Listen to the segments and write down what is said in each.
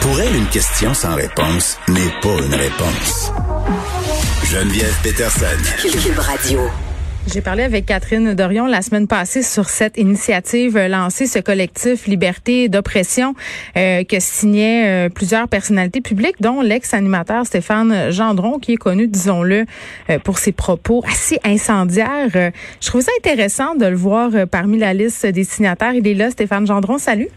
Pour elle, une question sans réponse n'est pas une réponse. Geneviève Peterson. Cube Radio. J'ai parlé avec Catherine Dorion la semaine passée sur cette initiative lancée, ce collectif Liberté d'oppression euh, que signaient euh, plusieurs personnalités publiques, dont l'ex-animateur Stéphane Gendron, qui est connu, disons-le, euh, pour ses propos assez incendiaires. je trouve ça intéressant de le voir parmi la liste des signataires. Il est là, Stéphane Gendron. Salut.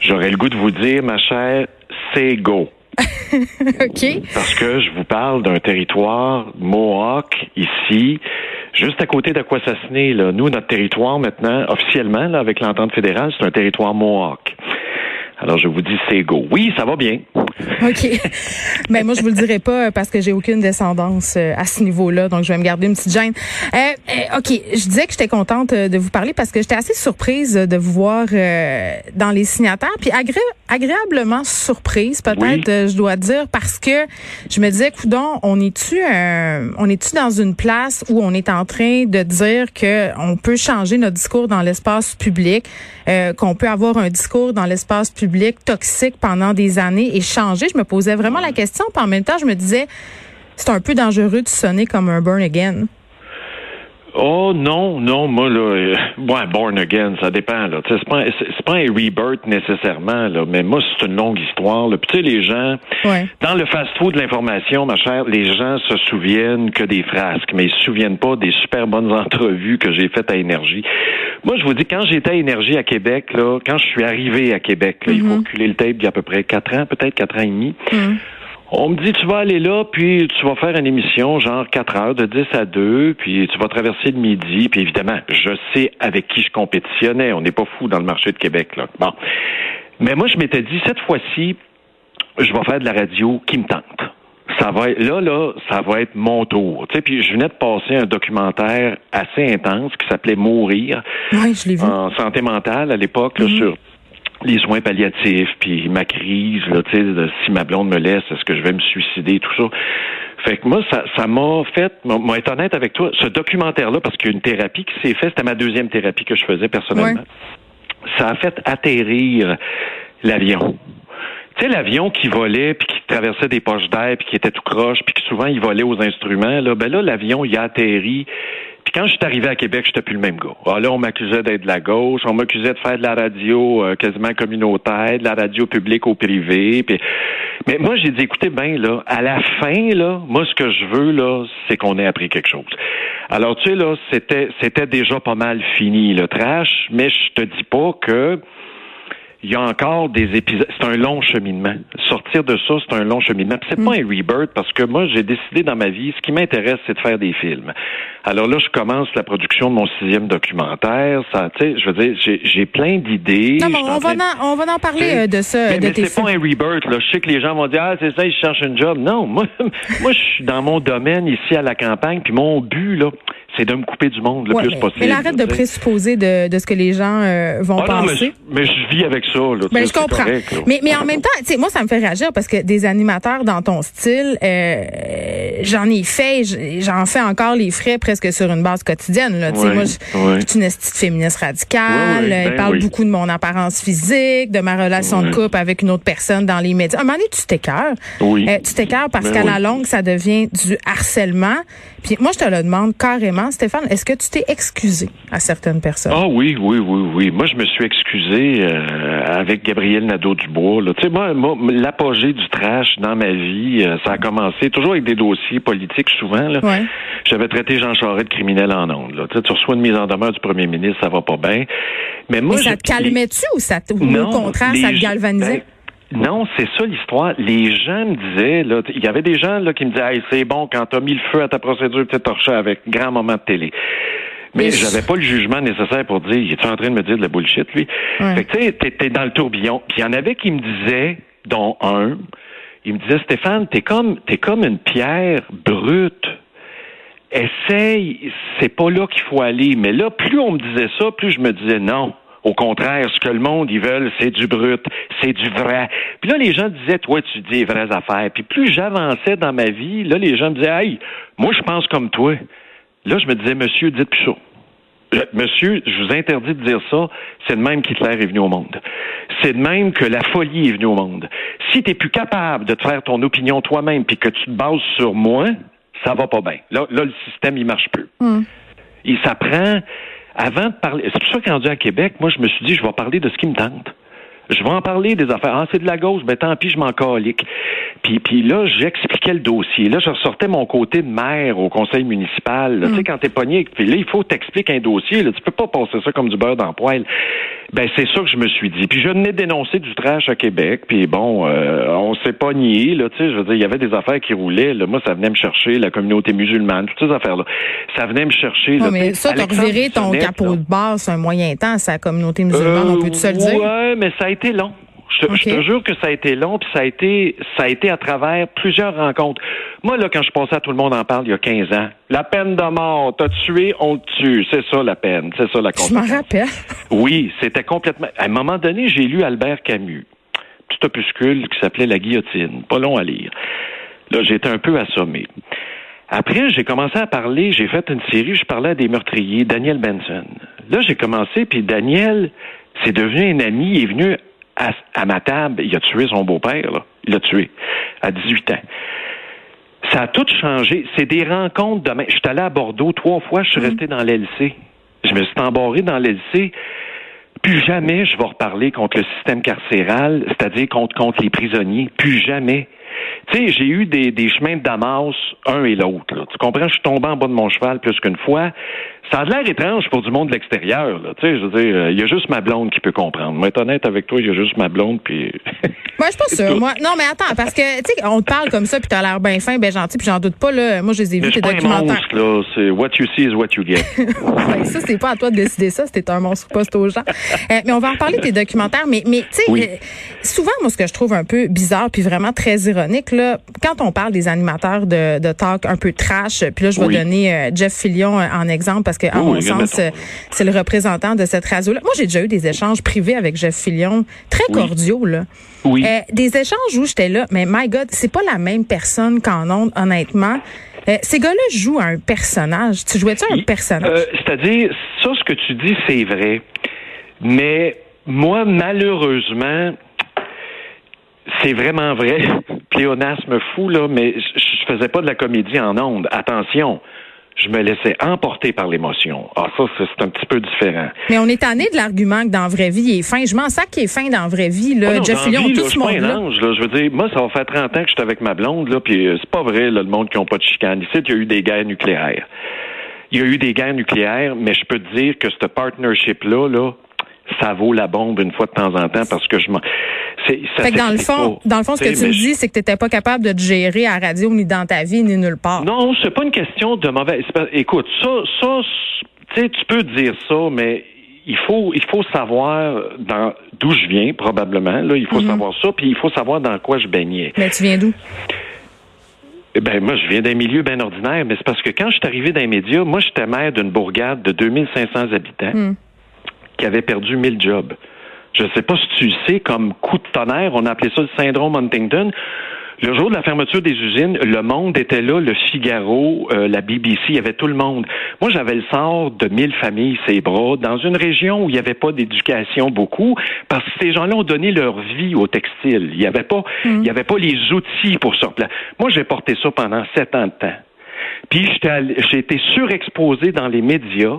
J'aurais le goût de vous dire, ma chère, c'est go. OK. Parce que je vous parle d'un territoire Mohawk ici, juste à côté d'Aquassassiné. Là. Nous, notre territoire maintenant, officiellement, là, avec l'entente fédérale, c'est un territoire Mohawk. Alors, je vous dis, c'est go. Oui, ça va bien. OK. Mais moi, je vous le dirai pas parce que j'ai aucune descendance euh, à ce niveau-là, donc je vais me garder une petite gêne. Euh, euh OK, je disais que j'étais contente euh, de vous parler parce que j'étais assez surprise de vous voir dans les signataires, puis agréablement surprise, peut-être, je dois dire, parce que je me disais, coudon, on est-tu on est-tu dans une place où on est en train de dire que on peut changer notre discours dans l'espace public, qu'on peut avoir un discours dans l'espace public toxique pendant des années et changer je me posais vraiment la question, puis en même temps, je me disais, c'est un peu dangereux de sonner comme un burn again. Oh non, non, moi là, euh, born again, ça dépend là. C'est pas, c'est pas un rebirth nécessairement là, mais moi c'est une longue histoire. Là. Puis tu sais les gens, dans le fast-food de l'information, ma chère, les gens se souviennent que des frasques, mais ils se souviennent pas des super bonnes entrevues que j'ai faites à Énergie. Moi je vous dis quand j'étais à Énergie à Québec là, quand je suis arrivé à Québec, il faut mm-hmm. reculer le tape il y a à peu près quatre ans, peut-être quatre ans et demi. Mm. On me dit, tu vas aller là, puis tu vas faire une émission, genre 4 heures, de 10 à 2, puis tu vas traverser le midi, puis évidemment, je sais avec qui je compétitionnais. On n'est pas fou dans le marché de Québec, là. Bon. Mais moi, je m'étais dit, cette fois-ci, je vais faire de la radio qui me tente. Ça va être, là, là, ça va être mon tour. Tu sais, puis je venais de passer un documentaire assez intense qui s'appelait Mourir. Oui, je l'ai vu. En santé mentale à l'époque, mm-hmm. sur les soins palliatifs, puis ma crise, là, tu sais, si ma blonde me laisse, est-ce que je vais me suicider, tout ça. Fait que moi, ça, ça m'a fait, moi, être honnête avec toi, ce documentaire-là, parce qu'il y a une thérapie qui s'est faite, c'était ma deuxième thérapie que je faisais personnellement. Ça a fait atterrir l'avion. Tu sais, l'avion qui volait, puis qui traversait des poches d'air, puis qui était tout croche, puis qui souvent il volait aux instruments, là, ben là, l'avion, il a atterri, puis quand je suis arrivé à Québec, j'étais plus le même gars. Ah, là, on m'accusait d'être de la gauche, on m'accusait de faire de la radio euh, quasiment communautaire, de la radio publique au privé. Puis... Mais moi, j'ai dit, écoutez bien, là, à la fin, là, moi, ce que je veux, là, c'est qu'on ait appris quelque chose. Alors, tu sais, là, c'était, c'était déjà pas mal fini, le trash, mais je te dis pas que il y a encore des épisodes. C'est un long cheminement. Sortir de ça, c'est un long cheminement. C'est pas mm. un rebirth parce que moi, j'ai décidé dans ma vie, ce qui m'intéresse, c'est de faire des films. Alors là, je commence la production de mon sixième documentaire. Ça, tu sais, je veux dire, j'ai plein d'idées. Non, on va, en, on va en parler euh, de ça. Mais, mais c'est pas un rebirth. Là. Je sais que les gens vont dire, ah, c'est ça, ils cherchent un job. Non, moi, moi, je suis dans mon domaine ici à la campagne, puis mon but là, c'est de me couper du monde le plus possible. Mais arrête de présupposer de, de, ce que les gens euh, vont ah penser. mais, je, vis avec ça. Là, ben, je comprends. mais, mais en même temps, moi, ça me fait réagir parce que des animateurs dans ton style, euh, j'en ai fait, j'en fais encore les frais presque sur une base quotidienne. Là. moi, je suis une petite féministe radicale. Ben il parle beaucoup de mon apparence physique, de ma relation de couple avec une autre personne dans les médias. À un moment donné, tu t'écœures. Oui. Euh, tu t'écœures parce ben qu'à la longue, ça devient du harcèlement. Puis moi, je te le demande carrément, Stéphane, est-ce que tu t'es excusé à certaines personnes? Ah oui, oui, oui, oui. Moi, je me suis excusé euh, avec Gabriel Nadeau-Dubois. Tu sais, moi, l'apogée du trash dans ma vie, euh, ça a commencé toujours avec des dossiers politiques souvent. Là. J'avais traité Jean Charest de criminel en ondes. Là. Tu reçois une mise en demeure du premier ministre, ça va pas bien. Mais moi, ça te calmait-tu ou ça te, au contraire, ça te galvanisait? Ben, non, c'est ça l'histoire. Les gens me disaient, là, il y avait des gens là, qui me disaient, hey, c'est bon quand t'as mis le feu à ta procédure peut-être torché avec grand moment de télé. Mais j'avais pas le jugement nécessaire pour dire, il est en train de me dire de la bullshit, lui? Fait que, tu sais, t'es dans le tourbillon. Puis il y en avait qui me disaient, dont un, il me disait, Stéphane, t'es comme, t'es comme une pierre brute. Essaye, c'est pas là qu'il faut aller. Mais là, plus on me disait ça, plus je me disais, non, au contraire, ce que le monde, ils veulent, c'est du brut, c'est du vrai. Puis là, les gens disaient, toi, tu dis les vraies affaires. Puis plus j'avançais dans ma vie, là, les gens me disaient, hey, moi, je pense comme toi. Là, je me disais, monsieur, dites plus ça. monsieur, je vous interdis de dire ça. C'est de même qu'Hitler est venu au monde. C'est de même que la folie est venue au monde. Si tu plus capable de te faire ton opinion toi-même puis que tu te bases sur moi, ça va pas bien. Là, là le système, il marche plus. Hmm. Il s'apprend avant de parler. C'est pour ça qu'en à Québec, moi, je me suis dit, je vais parler de ce qui me tente. Je vais en parler des affaires. Ah, c'est de la gauche, ben tant pis, je m'en calique. Puis, puis là, j'expliquais le dossier. Là, je ressortais mon côté de maire au conseil municipal. Tu sais, mm. quand t'es pogné, puis là, il faut t'expliquer un dossier. Là. Tu peux pas passer ça comme du beurre dans le poêle. Ben, c'est ça que je me suis dit. Puis je venais dénoncer du trash à Québec. Puis bon, euh, on s'est pas nié, là, tu sais, je veux dire, il y avait des affaires qui roulaient. Là. Moi, ça venait me chercher, la communauté musulmane, toutes ces affaires-là. Ça venait me chercher. Non, mais ça, t'as reviré ton capot de base un moyen temps à sa communauté musulmane, on peut tout se le dire? Ouais, mais ça a été long. Je, te jure que ça a été long, puis ça a été, ça a été à travers plusieurs rencontres. Moi, là, quand je pensais à tout le monde en parle il y a 15 ans, la peine de mort, t'as tué, on te tue. C'est ça la peine, c'est ça la Je m'en rappelle. Oui, c'était complètement. À un moment donné, j'ai lu Albert Camus, petit opuscule qui s'appelait La guillotine, pas long à lire. Là, j'étais un peu assommé. Après, j'ai commencé à parler, j'ai fait une série, je parlais à des meurtriers, Daniel Benson. Là, j'ai commencé, puis Daniel, c'est devenu un ami, il est venu à, ma table, il a tué son beau-père, Il l'a tué à 18 ans. Ça a tout changé. C'est des rencontres demain. Je suis allé à Bordeaux trois fois, je suis mm-hmm. resté dans l'LC. Je me suis embarré dans l'LC. Plus jamais je vais reparler contre le système carcéral, c'est-à-dire contre, contre les prisonniers. Plus jamais. Tu sais, j'ai eu des, des chemins de Damas, un et l'autre. Tu comprends? Je suis tombé en bas de mon cheval plus qu'une fois. Ça a l'air étrange pour du monde de l'extérieur. Tu sais, je veux dire, il y a juste ma blonde qui peut comprendre. Moi, être honnête avec toi, il y a juste ma blonde, puis... Moi, je suis pas sûre. Moi, non, mais attends, parce que, tu sais, on te parle comme ça, puis t'as l'air bien fin, bien gentil, puis j'en doute pas, là. Moi, je les ai vus, tes documentaires. Là. C'est what you see is what you get. ouais, ça, c'est pas à toi de décider ça. C'était un monstre poste aux gens. Euh, mais on va en parler de tes documentaires. Mais, mais tu sais, euh, souvent, moi, ce que je trouve un peu bizarre, puis vraiment très ironique, là, quand on parle des animateurs de, de talk un peu trash, puis là, je vais donner euh, Jeff Fillion en exemple, parce que, en mon sens, c'est le représentant de cette radio-là. Moi, j'ai déjà eu des échanges privés avec Jeff Fillion, très cordiaux, là. Oui. des échanges où j'étais là, mais my God, c'est pas la même personne qu'en ondes, honnêtement. Euh, ces gars-là jouent un personnage. Tu jouais-tu un personnage? Euh, c'est-à-dire, ça, ce que tu dis, c'est vrai. Mais moi, malheureusement, c'est vraiment vrai. Pléonasme fou, là, mais je faisais pas de la comédie en ondes. Attention je me laissais emporter par l'émotion. Ah, ça, c'est un petit peu différent. Mais on est tanné de l'argument que dans la vraie vie, il est fin. Je m'en sers qu'il est fin dans la vraie vie. Là. Ah Jeff Fillion, tout ce monde-là. Je veux dire, moi, ça va faire 30 ans que je suis avec ma blonde, là, puis euh, c'est pas vrai, là, le monde qui n'a pas de chicane. Ici, il y a eu des guerres nucléaires. Il y a eu des guerres nucléaires, mais je peux te dire que ce partnership-là, là, ça vaut la bombe une fois de temps en temps parce que je m'en. Fait que dans le fond, dans le fond, ce que tu me dis, c'est que tu n'étais pas capable de te gérer à radio ni dans ta vie ni nulle part. Non, c'est pas une question de mauvais. Écoute, ça, ça, tu tu peux dire ça, mais il faut, il faut savoir d'où je viens probablement. Là, il faut mhm. savoir ça, puis il faut savoir dans quoi je baignais. Mais tu viens d'où? Eh ben moi, je viens d'un milieu bien ordinaire, mais c'est parce que quand je suis arrivé dans les médias, moi, j'étais maire d'une bourgade de 2500 habitants. Hmm qui avait perdu 1000 jobs. Je ne sais pas si tu sais, comme coup de tonnerre, on a appelé ça le syndrome Huntington. Le jour de la fermeture des usines, le monde était là, le Figaro, euh, la BBC, il y avait tout le monde. Moi, j'avais le sort de mille familles, ces bras, dans une région où il n'y avait pas d'éducation beaucoup, parce que ces gens-là ont donné leur vie au textile. Il n'y avait pas, mm. il y avait pas les outils pour replacer. Moi, j'ai porté ça pendant sept ans de temps. Puis j'ai été surexposé dans les médias.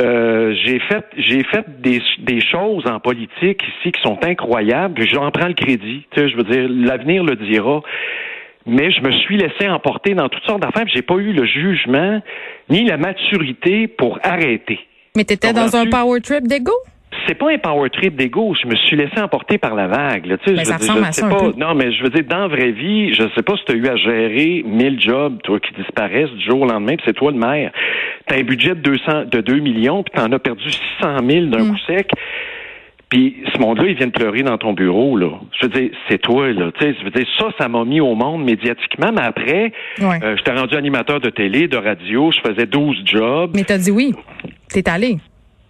Euh, j'ai fait j'ai fait des, des choses en politique ici qui sont incroyables. J'en prends le crédit. Tu sais, je veux dire, l'avenir le dira. Mais je me suis laissé emporter dans toutes sortes d'affaires. J'ai pas eu le jugement ni la maturité pour arrêter. Mais tu étais dans un power trip d'ego? C'est pas un power trip d'ego. Je me suis laissé emporter par la vague. Là. Tu sais, je veux dire, sais pas. Non, mais je veux dire, dans la vraie vie, je sais pas si tu as eu à gérer 1000 jobs, toi, qui disparaissent du jour au lendemain, puis c'est toi le maire. Tu as un budget de 200, de 2 millions, puis tu en as perdu 600 000 d'un mm. coup sec. Puis ce monde-là, il vient de pleurer dans ton bureau, là. Je veux dire, c'est toi, là. Tu sais, je veux dire, ça, ça m'a mis au monde médiatiquement, mais après, euh, j'étais rendu animateur de télé, de radio, je faisais 12 jobs. Mais t'as dit oui. T'es allé.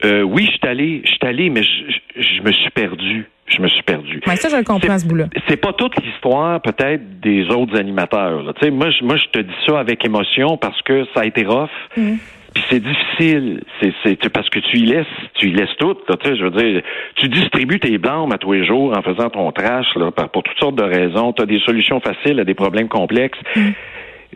Euh, oui, je suis allé, je suis allé, mais je, je, me suis perdu. Je me suis perdu. Mais ça, je le comprends, ce bout-là. C'est pas toute l'histoire, peut-être, des autres animateurs. Sais, moi, je, moi, je te dis ça avec émotion parce que ça a été rough. Mm. Puis c'est difficile, c'est, c'est parce que tu y laisses, tu y laisses tout. tu sais, je veux dire, tu distribues tes blancs à tous les jours en faisant ton trash là, pour toutes sortes de raisons. Tu as des solutions faciles à des problèmes complexes. Mm.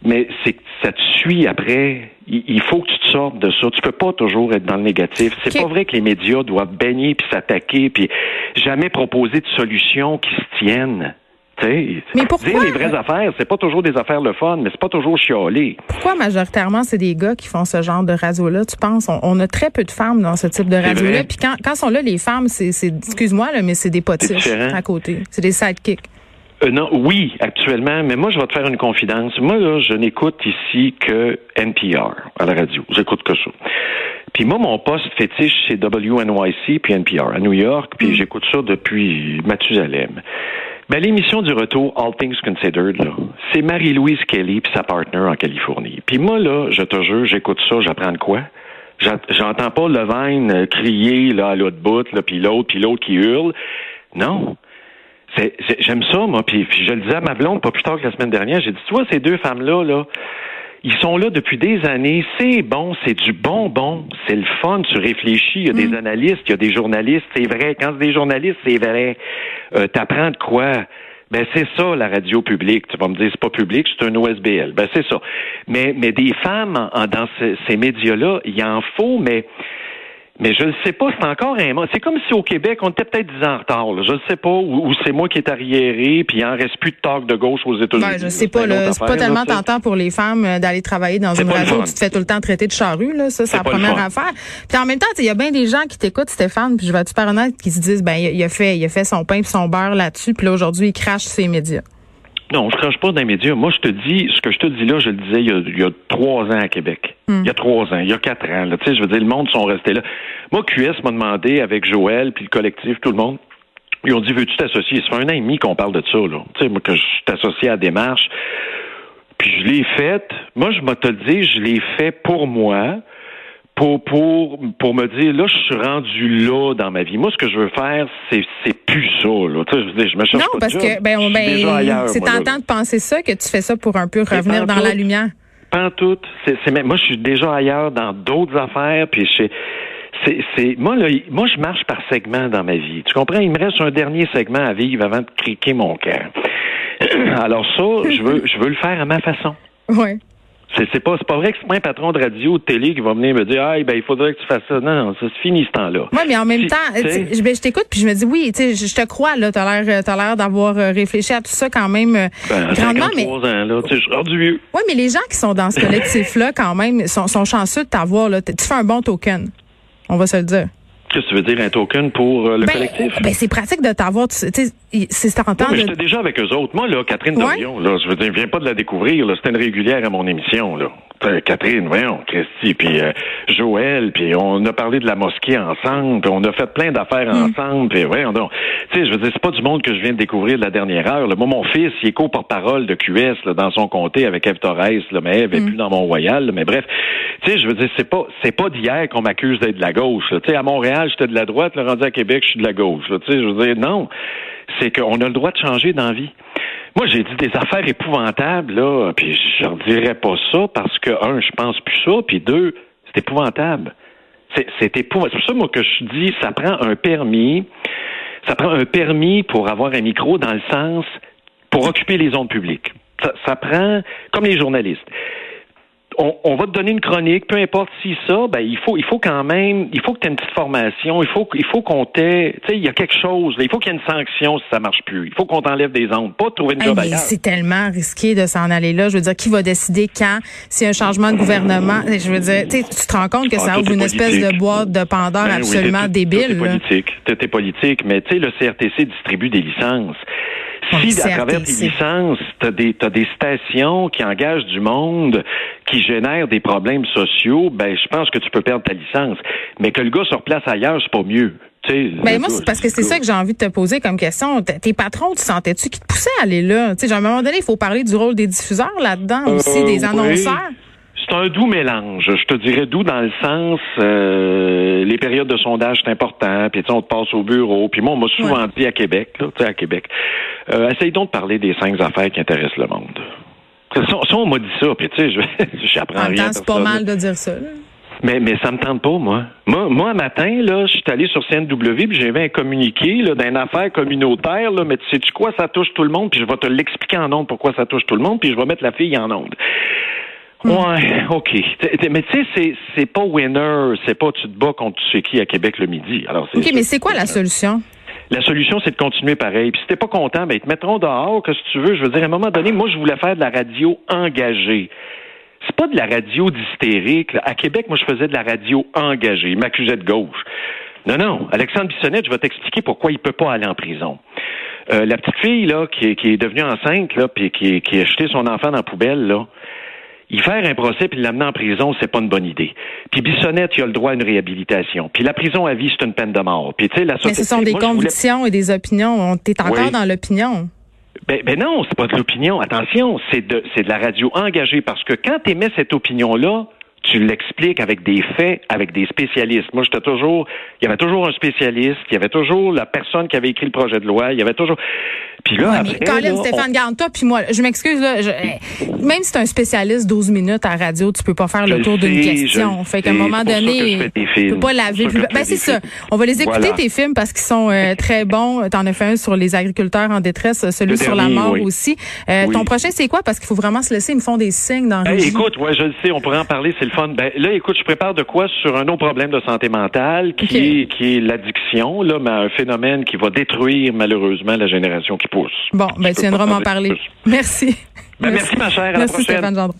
Mais c'est que ça te suit après. Il faut que tu te sortes de ça. Tu peux pas toujours être dans le négatif. C'est pas vrai que les médias doivent baigner puis s'attaquer puis jamais proposer de solutions qui se tiennent. mais pourquoi? Dire les vraies affaires, c'est pas toujours des affaires le fun, mais c'est pas toujours chialer. Pourquoi majoritairement c'est des gars qui font ce genre de radio-là? Tu penses? On, a très peu de femmes dans ce type de radio-là. Puis quand, quand sont là les femmes, c'est, excuse-moi, là, mais c'est des potiches à côté. C'est des sidekicks. Euh, non, oui, actuellement, mais moi, je vais te faire une confidence. Moi, là, je n'écoute ici que NPR à la radio. J'écoute que ça. Puis moi, mon poste fétiche, c'est WNYC puis NPR à New York, puis mm. j'écoute ça depuis Mathusalem. Ben, l'émission du retour, All Things Considered, là, c'est Marie-Louise Kelly puis sa partner en Californie. Puis moi, là, je te jure, j'écoute ça, j'apprends de quoi? J'entends pas Levine crier là, à l'autre bout, là, puis l'autre, puis l'autre qui hurle. Non. J'aime ça, moi. Puis, je le disais à ma blonde pas plus tard que la semaine dernière. J'ai dit, tu vois, ces deux femmes-là, là, ils sont là depuis des années. C'est bon, c'est du bonbon, c'est le fun. Tu réfléchis. Il y a des mm. analystes, il y a des journalistes. C'est vrai. Quand c'est des journalistes, c'est vrai. Euh, T'apprends de quoi? Ben c'est ça la radio publique. Tu vas me dire c'est pas public, c'est un OSBL. Ben c'est ça. Mais mais des femmes dans ces médias-là, il y en faut, mais mais je ne sais pas, c'est encore un C'est comme si au Québec, on était peut-être 10 ans en retard. Je ne sais pas, ou, c'est moi qui est arriéré, puis il en reste plus de talk de gauche aux États-Unis. Ben, je sais pas, là. C'est pas tellement tentant pour les femmes euh, d'aller travailler dans une radio où tu te fais tout le temps traiter de charrue, là. Ça, c'est la première affaire. Puis en même temps, il y a bien des gens qui t'écoutent, Stéphane, puis je vais être super honnête, qui se disent, ben, il a fait, il a fait son pain et son beurre là-dessus, puis là, aujourd'hui, il crache ses médias. Non, je crache pas dans les médias. Moi, je te dis, ce que je te dis là, je le disais il y a, trois ans à Québec. Hmm. Il y a trois ans, il y a quatre ans. Tu sais, je veux dire, le monde sont restés là. Moi, QS m'a demandé avec Joël, puis le collectif, tout le monde, ils ont dit, veux-tu t'associer? Ça fait un an et demi qu'on parle de ça, là. Tu sais, moi, que je suis associé à la démarche. Puis je l'ai faite. Moi, je le dire, je l'ai fait pour moi pour, pour, pour me dire, là, je suis rendu là dans ma vie. Moi, ce que je veux faire, c'est, c'est plus ça, là. Tu sais, je veux dire, je me cherche non, parce que, ben, ben c'est tentant de penser ça, que tu fais ça pour un peu revenir dans la lumière. Pas tout. C'est, c'est, moi, je suis déjà ailleurs dans d'autres affaires, puis je c'est, c'est, moi, là, moi, je marche par segment dans ma vie. Tu comprends? Il me reste un dernier segment à vivre avant de criquer mon cœur. Alors ça, je veux, je veux le faire à ma façon. Ouais. C'est pas, pas vrai que c'est pas un patron de radio ou de télé qui va venir me dire Ah, ben, il faudrait que tu fasses ça. Non, non, ça se finit ce temps-là. Oui, mais en même temps, je, ben, je t'écoute puis je me dis Oui, tu sais, je te crois, là. T'as l'air, as l'air d'avoir euh, réfléchi à tout ça quand même euh, ben, grandement. Mais... ans, là, tu sais, je rendu vieux. Oui, mais les gens qui sont dans ce collectif-là, quand même, sont, sont chanceux de t'avoir, là. Tu fais un bon token. On va se le dire. Qu'est-ce que tu veux dire, un token pour euh, le ben, collectif? Ben, c'est pratique de t'avoir. C'est tentant. Oui, j'étais déjà avec eux autres. Moi, là, Catherine Dorion, là, je veux dire, je viens pas de la découvrir. C'était une régulière à mon émission. Là. Catherine, voyons, Christy, puis euh, Joël, puis on a parlé de la mosquée ensemble, puis on a fait plein d'affaires hmm. ensemble, puis voyons donc. Tu sais, je veux dire, c'est pas du monde que je viens de découvrir de la dernière heure. Là. Moi, mon fils, il est co-porte-parole de QS là, dans son comté avec Eve Torres, là, mais Eve est hmm. plus dans mon royal. mais bref, tu sais, je veux dire, c'est pas c'est pas d'hier qu'on m'accuse d'être de la gauche. Tu sais, à Montréal, j'étais de la droite, le rendu à Québec, je suis de la gauche. Tu sais, je veux dire, non, c'est qu'on a le droit de changer dans vie. Moi, j'ai dit des affaires épouvantables, là, puis je ne dirais pas ça parce que, un, je pense plus ça, puis deux, c'est épouvantable. C'est épouvantable. C'est pour ça, moi, que je dis, ça prend un permis, ça prend un permis pour avoir un micro dans le sens, pour occuper les ondes publiques. Ça, ça prend, comme les journalistes on, va te donner une chronique, peu importe si ça, ben il faut il faut quand même, il faut que tu aies une petite formation, il faut il faut qu'on t'ait, tu sais, il y a quelque chose, il faut qu'il y ait une sanction si ça marche plus. Il faut qu'on t'enlève des ondes, pas trouver une job ailleurs. C'est tellement risqué de s'en aller là. Je veux dire, qui va décider quand, s'il y a un changement de gouvernement Je veux dire, tu te rends compte que ça ouvre une espèce de boîte de Pandore ben absolument débile. C'est politique, c'est politique, mais tu sais, le CRTC distribue des licences. Si à travers tes licences, tu as des, des stations qui engagent du monde, qui génèrent des problèmes sociaux, ben je pense que tu peux perdre ta licence. Mais que le gars se replace ailleurs, c'est pas mieux. Ben moi, c'est parce que c'est ça que j'ai envie de te poser comme question. Tes patrons, tu sentais-tu qui te poussaient à aller là? Tu sais, à un moment donné, il faut parler du rôle des diffuseurs là-dedans aussi, des euh, annonceurs c'est un doux mélange. Je te dirais doux dans le sens euh, les périodes de sondage c'est important, puis on te passe au bureau. Puis moi, on m'a souvent dit à Québec, là, tu sais, à Québec, euh, essaye donc de parler des cinq affaires qui intéressent le monde. Ça, on m'a dit ça, puis tu sais, j'apprends rien. c'est pas mal de dire ça. Mais, mais ça me tente pas, moi. Moi, moi, un matin, là, je suis allé sur CNW, puis j'avais un communiqué là, d'une affaire communautaire, là, mais tu sais quoi, ça touche tout le monde, puis je vais te l'expliquer en ondes pourquoi ça touche tout le monde, puis je vais mettre la fille en ondes. Hmm. Ouais, OK. Mais tu sais, c'est, pas winner, c'est pas tu te bats contre tu sais qui à Québec le midi. Alors, OK, mais c'est quoi la solution? La solution, c'est de continuer pareil. Puis si t'es pas content, ben, ils te mettront dehors, que si tu veux? Je veux dire, à un moment donné, moi, je voulais faire de la radio engagée. C'est pas de la radio d'hystérique. À Québec, moi, je faisais de la radio engagée. Il m'accusait de gauche. Non, non. Alexandre Bissonnette, je vais t'expliquer pourquoi il peut pas aller en prison. Euh, la petite fille, là, qui, est devenue enceinte, là, puis qui, qui a jeté son enfant dans la poubelle, là, y faire un procès puis l'amener en prison, c'est pas une bonne idée. Puis Bissonnette, il a le droit à une réhabilitation. Puis la prison à vie, c'est une peine de mort. Puis tu sais, la Mais ce sont des convictions et des opinions. T'es encore dans l'opinion. Ben, ben non, c'est pas de l'opinion. Attention, c'est de, c'est de la radio engagée parce que quand tu émets cette opinion-là, tu l'expliques avec des faits, avec des spécialistes. Moi, j'étais toujours, il y avait toujours un spécialiste, il y avait toujours la personne qui avait écrit le projet de loi, il y avait toujours. Puis là, après, Colin, Stéphane, garde-toi, puis moi, je m'excuse, là, même si tu es un spécialiste 12 minutes à radio, tu peux pas faire le tour d'une question. Fait qu'à un moment donné, tu peux pas laver plus. Ben, c'est ça. On va les écouter, tes films, parce qu'ils sont euh, très bons. T'en as fait un sur les agriculteurs en détresse, celui sur la mort aussi. Euh, ton prochain, c'est quoi? Parce qu'il faut vraiment se laisser, ils me font des signes dans hey, Écoute, ouais, je le sais, on pourrait en parler, c'est le fun. Ben, là, écoute, je prépare de quoi sur un autre problème de santé mentale, qui est, qui est l'addiction, là, mais un phénomène qui va détruire, malheureusement, la génération qui pousse. Bon, ben, tu viendras m'en parler. Merci. Ben, merci. merci. ma chère. À merci la prochaine.